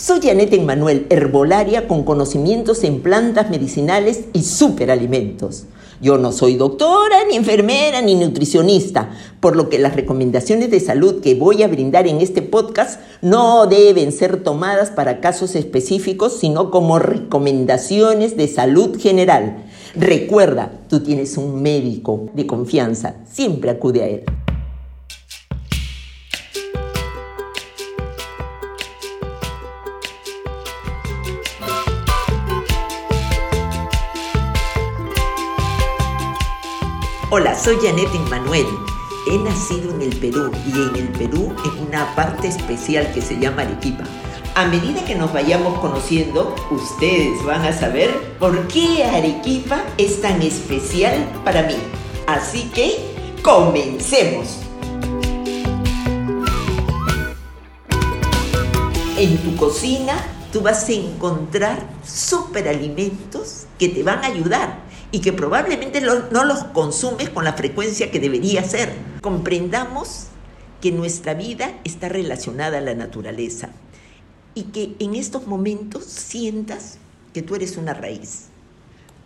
Soy Janet Emmanuel, herbolaria con conocimientos en plantas medicinales y superalimentos. Yo no soy doctora, ni enfermera, ni nutricionista, por lo que las recomendaciones de salud que voy a brindar en este podcast no deben ser tomadas para casos específicos, sino como recomendaciones de salud general. Recuerda, tú tienes un médico de confianza, siempre acude a él. Hola, soy Janet Emmanuel. He nacido en el Perú y en el Perú en una parte especial que se llama Arequipa. A medida que nos vayamos conociendo, ustedes van a saber por qué Arequipa es tan especial para mí. Así que, comencemos. En tu cocina tú vas a encontrar superalimentos que te van a ayudar y que probablemente no los consumes con la frecuencia que debería ser. Comprendamos que nuestra vida está relacionada a la naturaleza y que en estos momentos sientas que tú eres una raíz.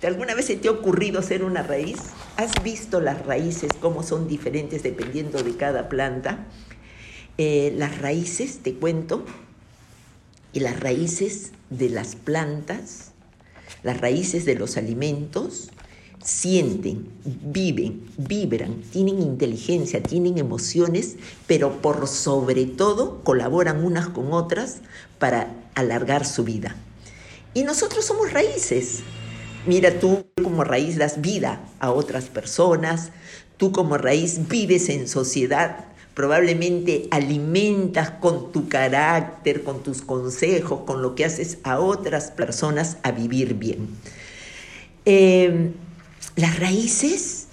¿Te alguna vez se te ha ocurrido ser una raíz? ¿Has visto las raíces, cómo son diferentes dependiendo de cada planta? Eh, las raíces, te cuento, y las raíces de las plantas las raíces de los alimentos, sienten, viven, vibran, tienen inteligencia, tienen emociones, pero por sobre todo colaboran unas con otras para alargar su vida. Y nosotros somos raíces. Mira, tú como raíz das vida a otras personas, tú como raíz vives en sociedad, probablemente alimentas con tu carácter, con tus consejos, con lo que haces a otras personas a vivir bien. Em, las raíces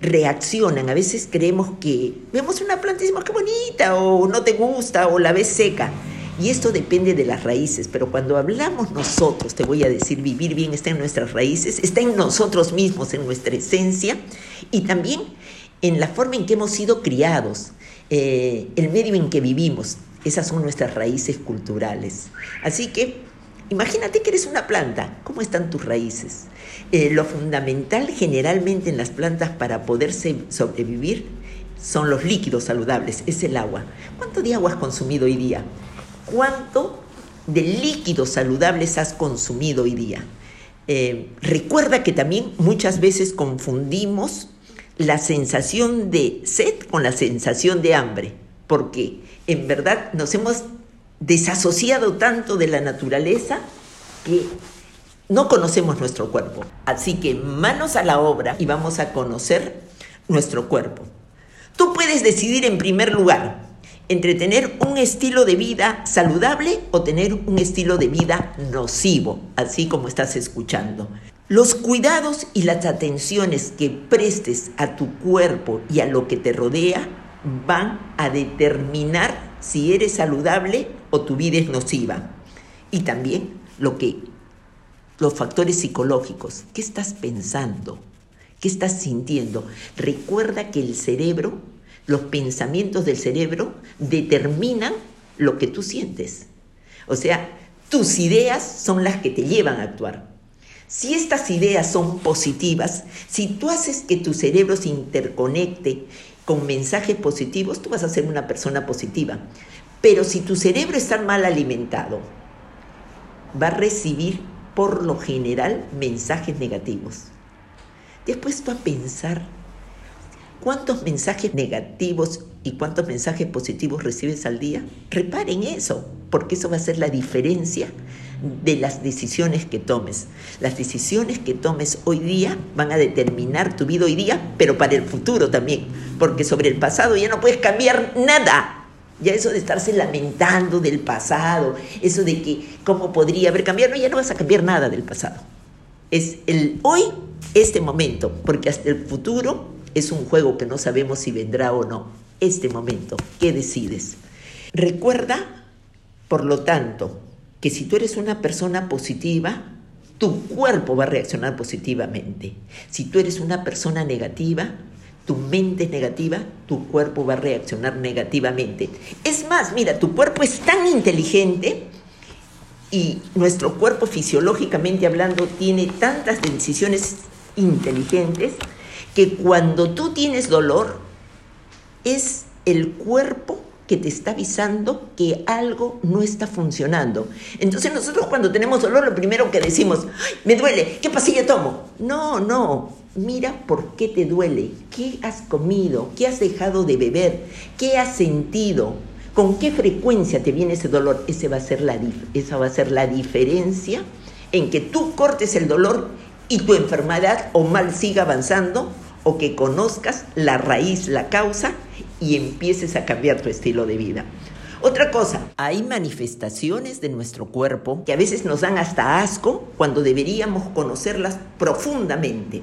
reaccionan, a veces creemos que vemos una planta y decimos qué bonita o no te gusta o la ves seca. Y esto depende de las raíces, pero cuando hablamos nosotros, te voy a decir, vivir bien está en nuestras raíces, está en nosotros mismos, en nuestra esencia y también en la forma en que hemos sido criados, eh, el medio en que vivimos. Esas son nuestras raíces culturales. Así que imagínate que eres una planta. ¿Cómo están tus raíces? Eh, lo fundamental generalmente en las plantas para poder sobrevivir son los líquidos saludables, es el agua. ¿Cuánto de agua has consumido hoy día? ¿Cuánto de líquidos saludables has consumido hoy día? Eh, recuerda que también muchas veces confundimos la sensación de sed con la sensación de hambre, porque en verdad nos hemos desasociado tanto de la naturaleza que no conocemos nuestro cuerpo. Así que manos a la obra y vamos a conocer nuestro cuerpo. Tú puedes decidir en primer lugar entre tener un estilo de vida saludable o tener un estilo de vida nocivo, así como estás escuchando. Los cuidados y las atenciones que prestes a tu cuerpo y a lo que te rodea van a determinar si eres saludable o tu vida es nociva. Y también lo que los factores psicológicos, ¿qué estás pensando? ¿Qué estás sintiendo? Recuerda que el cerebro, los pensamientos del cerebro determinan lo que tú sientes. O sea, tus ideas son las que te llevan a actuar. Si estas ideas son positivas, si tú haces que tu cerebro se interconecte con mensajes positivos, tú vas a ser una persona positiva. Pero si tu cerebro está mal alimentado, va a recibir por lo general mensajes negativos. Después tú a pensar cuántos mensajes negativos y cuántos mensajes positivos recibes al día. Reparen eso, porque eso va a ser la diferencia de las decisiones que tomes. Las decisiones que tomes hoy día van a determinar tu vida hoy día, pero para el futuro también, porque sobre el pasado ya no puedes cambiar nada. Ya eso de estarse lamentando del pasado, eso de que cómo podría haber cambiado, no, ya no vas a cambiar nada del pasado. Es el hoy, este momento, porque hasta el futuro es un juego que no sabemos si vendrá o no. Este momento, ¿qué decides? Recuerda, por lo tanto, que si tú eres una persona positiva, tu cuerpo va a reaccionar positivamente. Si tú eres una persona negativa, tu mente es negativa, tu cuerpo va a reaccionar negativamente. Es más, mira, tu cuerpo es tan inteligente y nuestro cuerpo fisiológicamente hablando tiene tantas decisiones inteligentes que cuando tú tienes dolor es el cuerpo que te está avisando que algo no está funcionando. Entonces nosotros cuando tenemos dolor lo primero que decimos, Ay, me duele, ¿qué pastilla tomo? No, no, mira por qué te duele, qué has comido, qué has dejado de beber, qué has sentido, con qué frecuencia te viene ese dolor. Ese va a ser la, esa va a ser la diferencia en que tú cortes el dolor y tu enfermedad o mal siga avanzando o que conozcas la raíz, la causa y empieces a cambiar tu estilo de vida. Otra cosa, hay manifestaciones de nuestro cuerpo que a veces nos dan hasta asco cuando deberíamos conocerlas profundamente.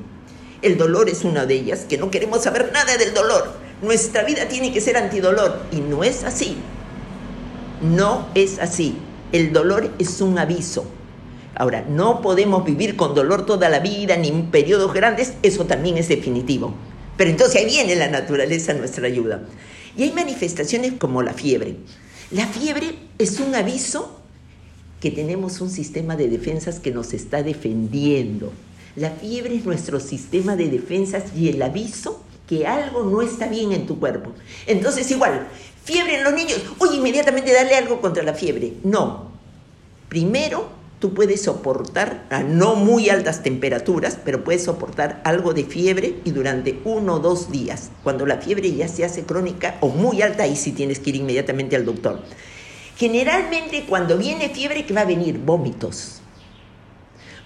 El dolor es una de ellas, que no queremos saber nada del dolor. Nuestra vida tiene que ser antidolor y no es así. No es así. El dolor es un aviso. Ahora, no podemos vivir con dolor toda la vida ni en periodos grandes, eso también es definitivo. Pero entonces ahí viene la naturaleza nuestra ayuda. Y hay manifestaciones como la fiebre. La fiebre es un aviso que tenemos un sistema de defensas que nos está defendiendo. La fiebre es nuestro sistema de defensas y el aviso que algo no está bien en tu cuerpo. Entonces igual, fiebre en los niños, oye, inmediatamente dale algo contra la fiebre. No. Primero tú puedes soportar a no muy altas temperaturas, pero puedes soportar algo de fiebre y durante uno o dos días. Cuando la fiebre ya se hace crónica o muy alta, ahí sí tienes que ir inmediatamente al doctor. Generalmente cuando viene fiebre, ¿qué va a venir? Vómitos.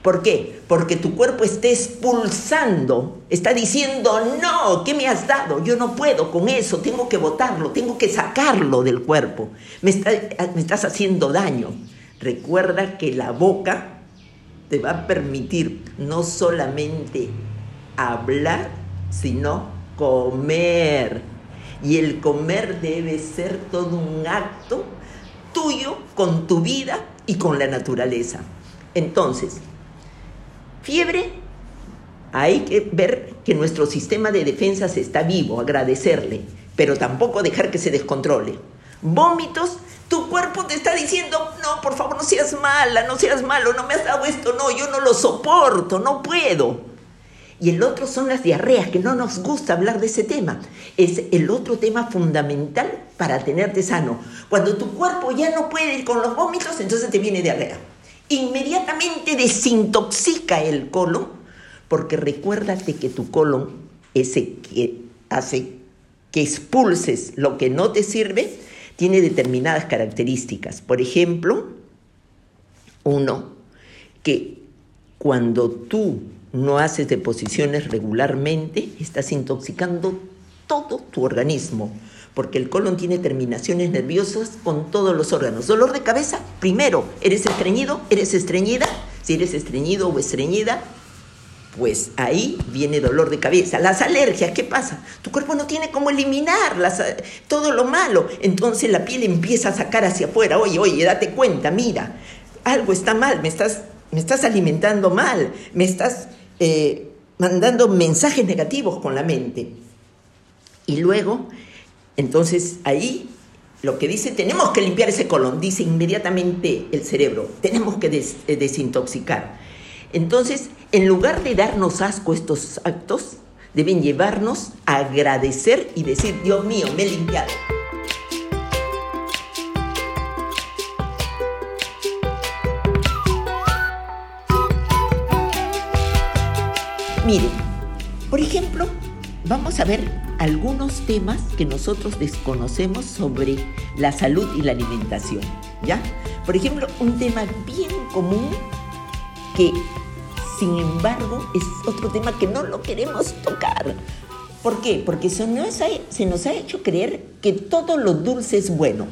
¿Por qué? Porque tu cuerpo está expulsando, está diciendo, no, ¿qué me has dado? Yo no puedo con eso, tengo que botarlo, tengo que sacarlo del cuerpo. Me, me estás haciendo daño. Recuerda que la boca te va a permitir no solamente hablar, sino comer. Y el comer debe ser todo un acto tuyo con tu vida y con la naturaleza. Entonces, fiebre, hay que ver que nuestro sistema de defensas está vivo, agradecerle, pero tampoco dejar que se descontrole. Vómitos, cuerpo te está diciendo, no, por favor, no seas mala, no seas malo, no me has dado esto, no, yo no lo soporto, no puedo. Y el otro son las diarreas, que no nos gusta hablar de ese tema. Es el otro tema fundamental para tenerte sano. Cuando tu cuerpo ya no puede ir con los vómitos, entonces te viene diarrea. Inmediatamente desintoxica el colon, porque recuérdate que tu colon ese que hace que expulses lo que no te sirve, tiene determinadas características. Por ejemplo, uno, que cuando tú no haces deposiciones regularmente, estás intoxicando todo tu organismo, porque el colon tiene terminaciones nerviosas con todos los órganos. Dolor de cabeza, primero, ¿eres estreñido? ¿Eres estreñida? Si eres estreñido o estreñida, pues ahí viene dolor de cabeza. Las alergias, ¿qué pasa? Tu cuerpo no tiene cómo eliminar todo lo malo. Entonces la piel empieza a sacar hacia afuera. Oye, oye, date cuenta, mira, algo está mal, me estás, me estás alimentando mal, me estás eh, mandando mensajes negativos con la mente. Y luego, entonces ahí lo que dice, tenemos que limpiar ese colon, dice inmediatamente el cerebro, tenemos que eh, desintoxicar. Entonces, en lugar de darnos asco estos actos, deben llevarnos a agradecer y decir, Dios mío, me he limpiado. Miren, por ejemplo, vamos a ver algunos temas que nosotros desconocemos sobre la salud y la alimentación, ¿ya? Por ejemplo, un tema bien común que sin embargo es otro tema que no lo queremos tocar. ¿Por qué? Porque se nos, ha, hecho creer que todo lo dulce es bueno.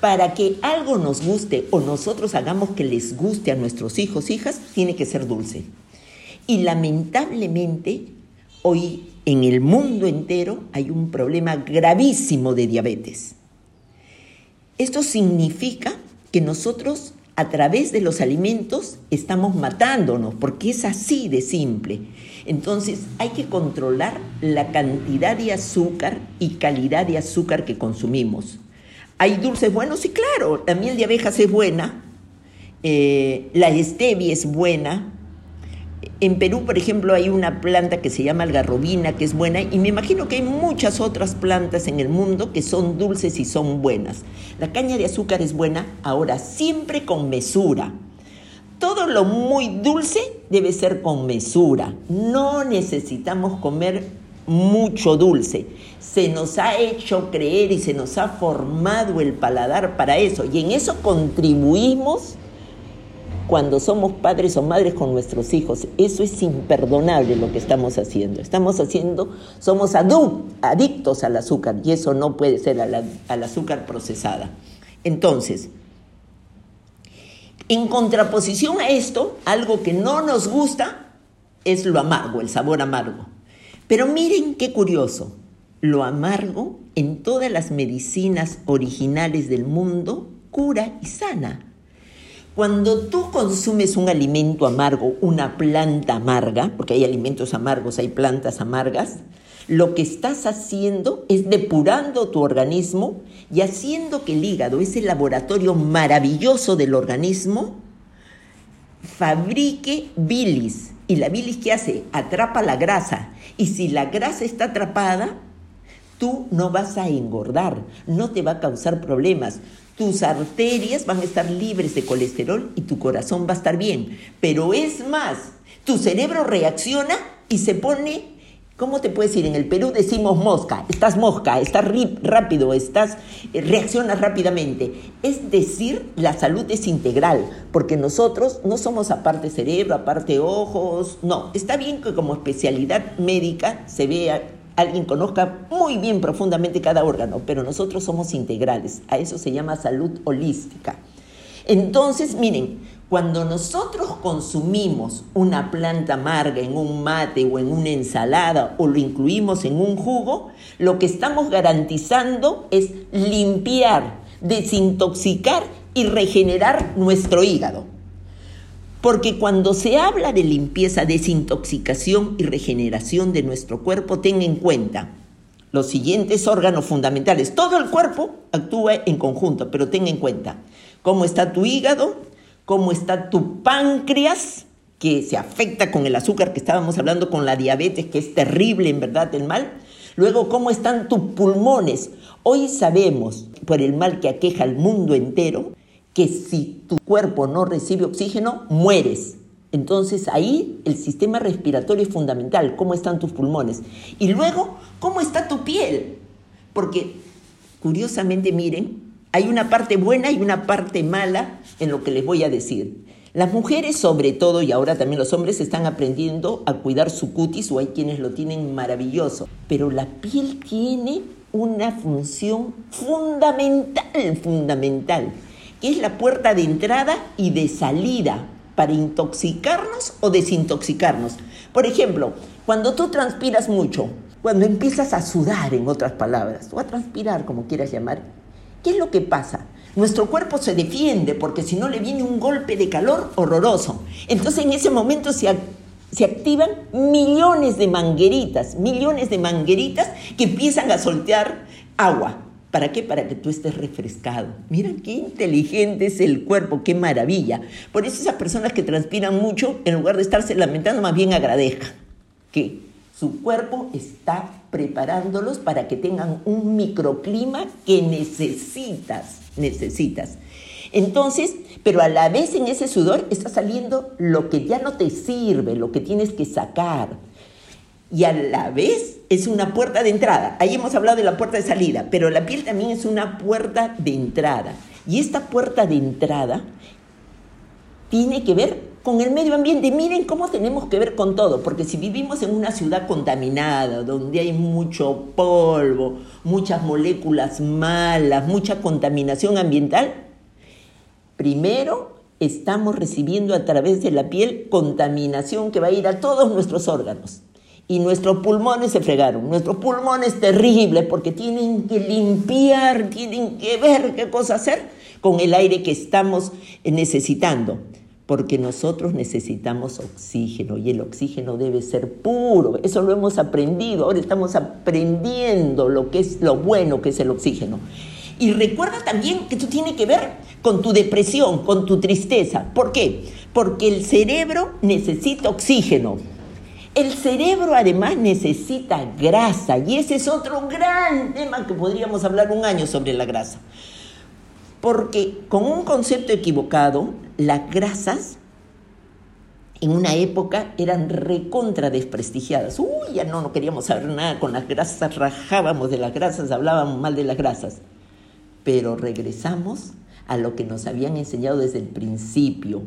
Para que algo nos guste o nosotros hagamos que les guste a nuestros hijos, hijas, tiene que ser dulce. Y lamentablemente, hoy en el mundo entero hay un problema gravísimo de diabetes. Esto significa que nosotros a través de los alimentos estamos matándonos, porque es así de simple. Entonces hay que controlar la cantidad de azúcar y calidad de azúcar que consumimos. ¿Hay dulces buenos? Sí, claro, la miel de abejas es buena eh, la stevia es buena. En Perú, por ejemplo, hay una planta que se llama algarrobina, que es buena, y me imagino que hay muchas otras plantas en el mundo que son dulces y son buenas. La caña de azúcar es buena, ahora siempre con mesura. Todo lo muy dulce debe ser con mesura. No necesitamos comer mucho dulce. Se nos ha hecho creer y se nos ha formado el paladar para eso. Y en eso contribuimos cuando somos padres o madres con nuestros hijos. Eso es imperdonable lo que estamos haciendo. Estamos haciendo, somos adictos al azúcar y eso no puede ser al azúcar procesada. Entonces, en contraposición a esto, algo que no nos gusta es lo amargo, el sabor amargo. Pero miren qué curioso, lo amargo en todas las medicinas originales del mundo cura y sana. Cuando tú consumes un alimento amargo, una planta amarga, porque hay alimentos amargos, hay plantas amargas, lo que estás haciendo es depurando tu organismo y haciendo que el hígado, ese laboratorio maravilloso del organismo, fabrique bilis. ¿Y la bilis qué hace? Atrapa la grasa. Y si la grasa está atrapada, tú no vas a engordar, no te va a causar problemas. Tus arterias van a estar libres de colesterol y tu corazón va a estar bien. Pero es más, tu cerebro reacciona y se pone ¿Cómo te puedes ir? En el Perú decimos mosca, estás mosca, estás rápido, estás, eh, reaccionas rápidamente. Es decir, la salud es integral, porque nosotros no somos aparte cerebro, aparte ojos, no. Está bien que como especialidad médica se vea, alguien conozca muy bien profundamente cada órgano, pero nosotros somos integrales. A eso se llama salud holística. Entonces, miren, cuando nosotros consumimos una planta amarga en un mate o en una ensalada o lo incluimos en un jugo, lo que estamos garantizando es limpiar, desintoxicar y regenerar nuestro hígado. Porque cuando se habla de limpieza, desintoxicación y regeneración de nuestro cuerpo, ten en cuenta los siguientes órganos fundamentales. Todo el cuerpo actúa en conjunto, pero ten en cuenta cómo está tu hígado, cómo está tu páncreas, que se afecta con el azúcar que estábamos hablando, con la diabetes, que es terrible en verdad el mal. Luego, cómo están tus pulmones. Hoy sabemos, por el mal que aqueja al mundo entero, que si tu cuerpo no recibe oxígeno, mueres. Entonces ahí el sistema respiratorio es fundamental, cómo están tus pulmones. Y luego, cómo está tu piel. Porque, curiosamente, miren, hay una parte buena y una parte mala en lo que les voy a decir. Las mujeres sobre todo, y ahora también los hombres, están aprendiendo a cuidar su cutis o hay quienes lo tienen maravilloso. Pero la piel tiene una función fundamental, fundamental, que es la puerta de entrada y de salida para intoxicarnos o desintoxicarnos. Por ejemplo, cuando tú transpiras mucho, cuando empiezas a sudar, en otras palabras, o a transpirar, como quieras llamar, ¿Qué es lo que pasa? Nuestro cuerpo se defiende porque si no le viene un golpe de calor horroroso. Entonces en ese momento se, activan millones de mangueritas, millones de mangueritas que empiezan a soltear agua. ¿Para qué? Para que tú estés refrescado. Mira qué inteligente es el cuerpo, qué maravilla. Por eso esas personas que transpiran mucho, en lugar de estarse lamentando, más bien agradezcan que su cuerpo está preparándolos para que tengan un microclima que necesitas, necesitas. Entonces, pero a la vez en ese sudor está saliendo lo que ya no te sirve, lo que tienes que sacar. Y a la vez es una puerta de entrada. Ahí hemos hablado de la puerta de salida, pero la piel también es una puerta de entrada. Y esta puerta de entrada tiene que ver con el medio ambiente. Miren cómo tenemos que ver con todo, porque si vivimos en una ciudad contaminada, donde hay mucho polvo, muchas moléculas malas, mucha contaminación ambiental, primero estamos recibiendo a través de la piel contaminación que va a ir a todos nuestros órganos. Y nuestros pulmones se fregaron. Nuestros pulmones terribles porque tienen que limpiar, tienen que ver qué cosa hacer con el aire que estamos necesitando porque nosotros necesitamos oxígeno y el oxígeno debe ser puro. Eso lo hemos aprendido, ahora estamos aprendiendo lo que es lo bueno que es el oxígeno. Y recuerda también que esto tiene que ver con tu depresión, con tu tristeza. ¿Por qué? Porque el cerebro necesita oxígeno. El cerebro además necesita grasa y ese es otro gran tema que podríamos hablar un año sobre la grasa. Porque con un concepto equivocado, las grasas en una época eran recontra desprestigiadas. Uy, ya no, no queríamos saber nada con las grasas, rajábamos de las grasas, hablábamos mal de las grasas. Pero regresamos a lo que nos habían enseñado desde el principio,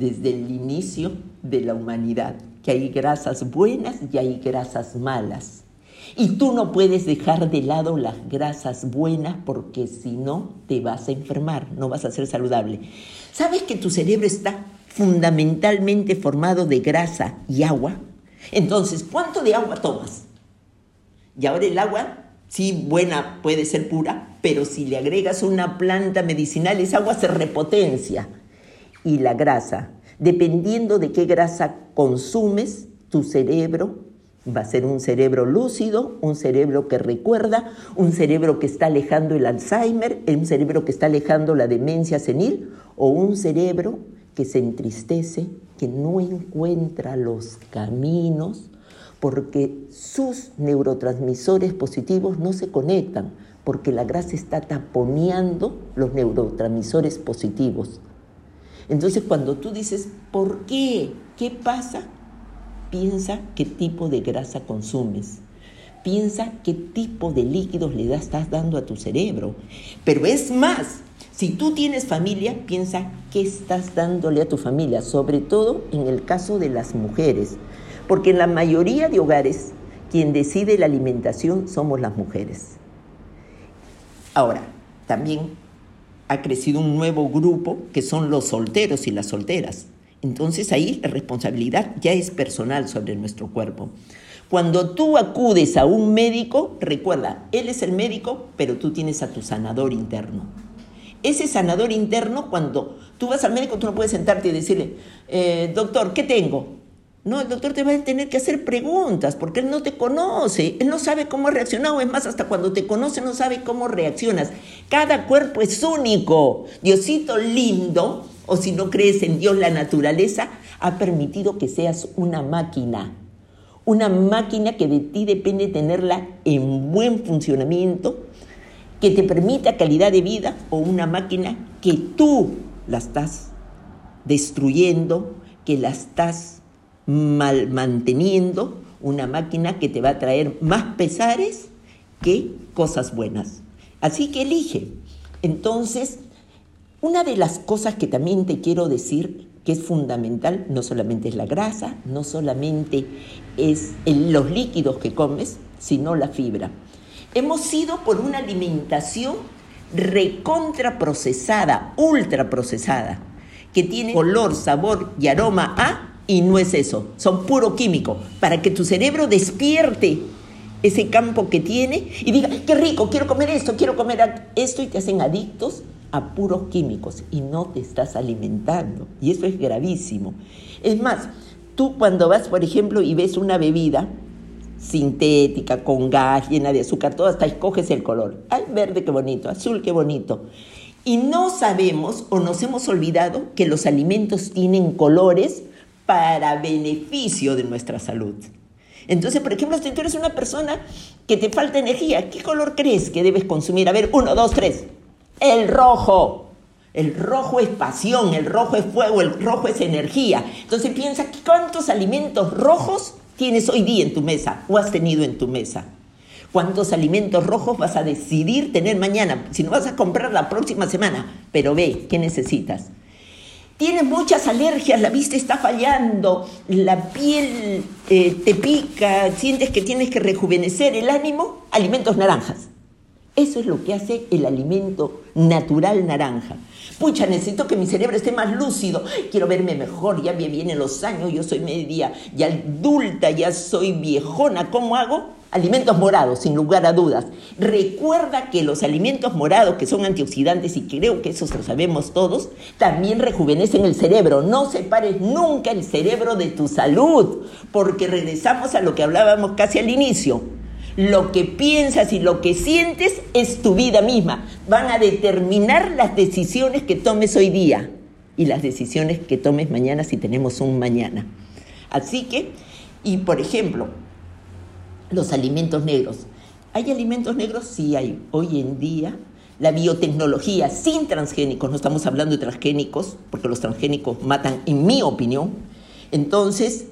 desde el inicio de la humanidad, que hay grasas buenas y hay grasas malas. Y tú no puedes dejar de lado las grasas buenas porque si no te vas a enfermar, no vas a ser saludable. ¿Sabes que tu cerebro está fundamentalmente formado de grasa y agua. Entonces, ¿cuánto de agua tomas? Y ahora el agua, sí, buena, puede ser pura, pero si le agregas una planta medicinal, esa agua se repotencia. Y la grasa, dependiendo de qué grasa consumes, tu cerebro va a ser un cerebro lúcido, un cerebro que recuerda, un cerebro que está alejando el Alzheimer, un cerebro que está alejando la demencia senil o un cerebro que se entristece, que no encuentra los caminos porque sus neurotransmisores positivos no se conectan, porque la grasa está taponeando los neurotransmisores positivos. Entonces cuando tú dices, ¿por qué? ¿Qué pasa? Piensa qué tipo de grasa consumes. Piensa qué tipo de líquidos le estás dando a tu cerebro. Pero es más, si tú tienes familia, piensa qué estás dándole a tu familia, sobre todo en el caso de las mujeres, porque en la mayoría de hogares quien decide la alimentación somos las mujeres. Ahora, también ha crecido un nuevo grupo que son los solteros y las solteras. Entonces ahí la responsabilidad ya es personal sobre nuestro cuerpo. Cuando tú acudes a un médico, recuerda, él es el médico, pero tú tienes a tu sanador interno ese sanador interno, cuando tú vas al médico, tú no puedes sentarte y decirle, eh, doctor, ¿qué tengo? No, el doctor te va a tener que hacer preguntas porque él no te conoce, él no sabe cómo ha reaccionado, es más, hasta cuando te conoce no sabe cómo reaccionas. Cada cuerpo es único. Diosito lindo, o si no crees en Dios, la naturaleza, ha permitido que seas una máquina. Una máquina que de ti depende tenerla en buen funcionamiento que te permita calidad de vida o una máquina que tú la estás destruyendo, que la estás mal manteniendo, una máquina que te va a traer más pesares que cosas buenas. Así que elige. Entonces, una de las cosas que también te quiero decir que es fundamental, no solamente es la grasa, no solamente es los líquidos que comes, sino la fibra. Hemos ido por una alimentación recontraprocesada, ultraprocesada, que tiene color, sabor y aroma a, y no es eso, son puro químico, para que tu cerebro despierte ese campo que tiene y diga, qué rico, quiero comer esto, quiero comer esto, y te hacen adictos a puros químicos y no te estás alimentando. Y eso es gravísimo. Es más, tú cuando vas, por ejemplo, y ves una bebida, sintética, con gas, llena de azúcar, todo, hasta escoges el color. Ay, verde, qué bonito, azul, qué bonito. Y no sabemos o nos hemos olvidado que los alimentos tienen colores para beneficio de nuestra salud. Entonces, por ejemplo, si tú eres una persona que te falta energía, ¿qué color crees que debes consumir? A ver, uno, dos, tres. El rojo. El rojo es pasión, el rojo es fuego, el rojo es energía. Entonces piensa, ¿cuántos alimentos rojos tienes hoy día en tu mesa o has tenido en tu mesa? ¿Cuántos alimentos rojos vas a decidir tener mañana? Si no vas a comprar la próxima semana, pero ve, ¿qué necesitas? Tienes muchas alergias, la vista está fallando, la piel eh, te pica, sientes que tienes que rejuvenecer el ánimo, alimentos naranjas. Eso es lo que hace el alimento natural naranja. Pucha, necesito que mi cerebro esté más lúcido. Quiero verme mejor, ya me vienen los años, yo soy media ya adulta, ya soy viejona. ¿Cómo hago? Alimentos morados, sin lugar a dudas. Recuerda que los alimentos morados, que son antioxidantes, y creo que eso lo sabemos todos, también rejuvenecen el cerebro. No separes nunca el cerebro de tu salud, porque regresamos a lo que hablábamos casi al inicio Lo que piensas y lo que sientes es tu vida misma. Van a determinar las decisiones que tomes hoy día y las decisiones que tomes mañana si tenemos un mañana. Así que, y por ejemplo, los alimentos negros. ¿Hay alimentos negros? Sí hay. Hoy en día la biotecnología sin transgénicos, no estamos hablando de transgénicos, porque los transgénicos matan, en mi opinión, entonces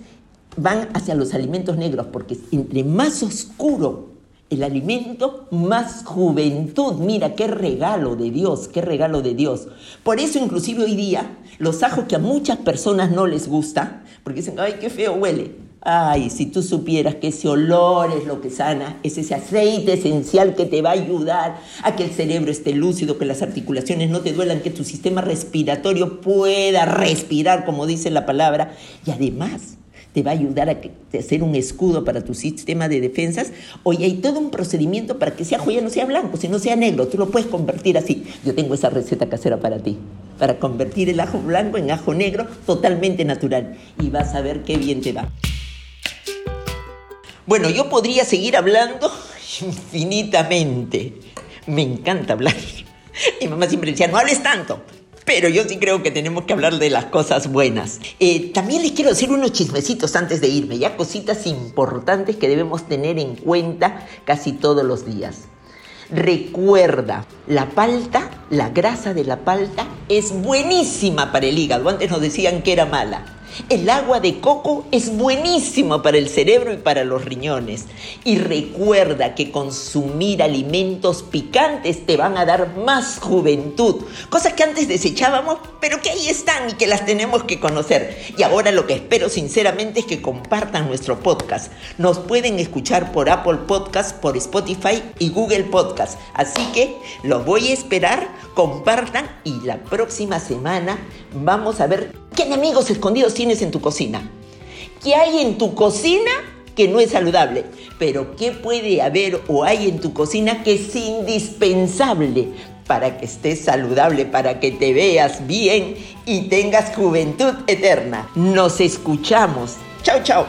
van hacia los alimentos negros, porque entre más oscuro el alimento, más juventud. Mira, qué regalo de Dios, qué regalo de Dios. Por eso inclusive hoy día, los ajos que a muchas personas no les gusta, porque dicen, ay, qué feo huele. Ay, si tú supieras que ese olor es lo que sana, es ese aceite esencial que te va a ayudar a que el cerebro esté lúcido, que las articulaciones no te duelan, que tu sistema respiratorio pueda respirar, como dice la palabra, y además te va a ayudar a, hacer un escudo para tu sistema de defensas. Oye, hay todo un procedimiento para que ese ajo ya no sea blanco, sino sea negro. Tú lo puedes convertir así. Yo tengo esa receta casera para ti, para convertir el ajo blanco en ajo negro totalmente natural. Y vas a ver qué bien te va. Bueno, yo podría seguir hablando infinitamente. Me encanta hablar. Mi mamá siempre decía, no hables tanto. Pero yo sí creo que tenemos que hablar de las cosas buenas. Eh, también les quiero decir unos chismecitos antes de irme, ya cositas importantes que debemos tener en cuenta casi todos los días. Recuerda, la palta, la grasa de la palta es buenísima para el hígado. Antes nos decían que era mala. El agua de coco es buenísima para el cerebro y para los riñones. Y recuerda que consumir alimentos picantes te van a dar más juventud. Cosas que antes desechábamos, pero que ahí están y que las tenemos que conocer. Y ahora lo que espero sinceramente es que compartan nuestro podcast. Nos pueden escuchar por Apple Podcast, por Spotify y Google Podcast. Así que los voy a esperar, compartan y la próxima semana vamos a ver ¿Qué enemigos escondidos tienes en tu cocina? ¿Qué hay en tu cocina que no es saludable? Pero ¿qué puede haber o hay en tu cocina que es indispensable para que estés saludable, para que te veas bien y tengas juventud eterna? Nos escuchamos. Chao, chao.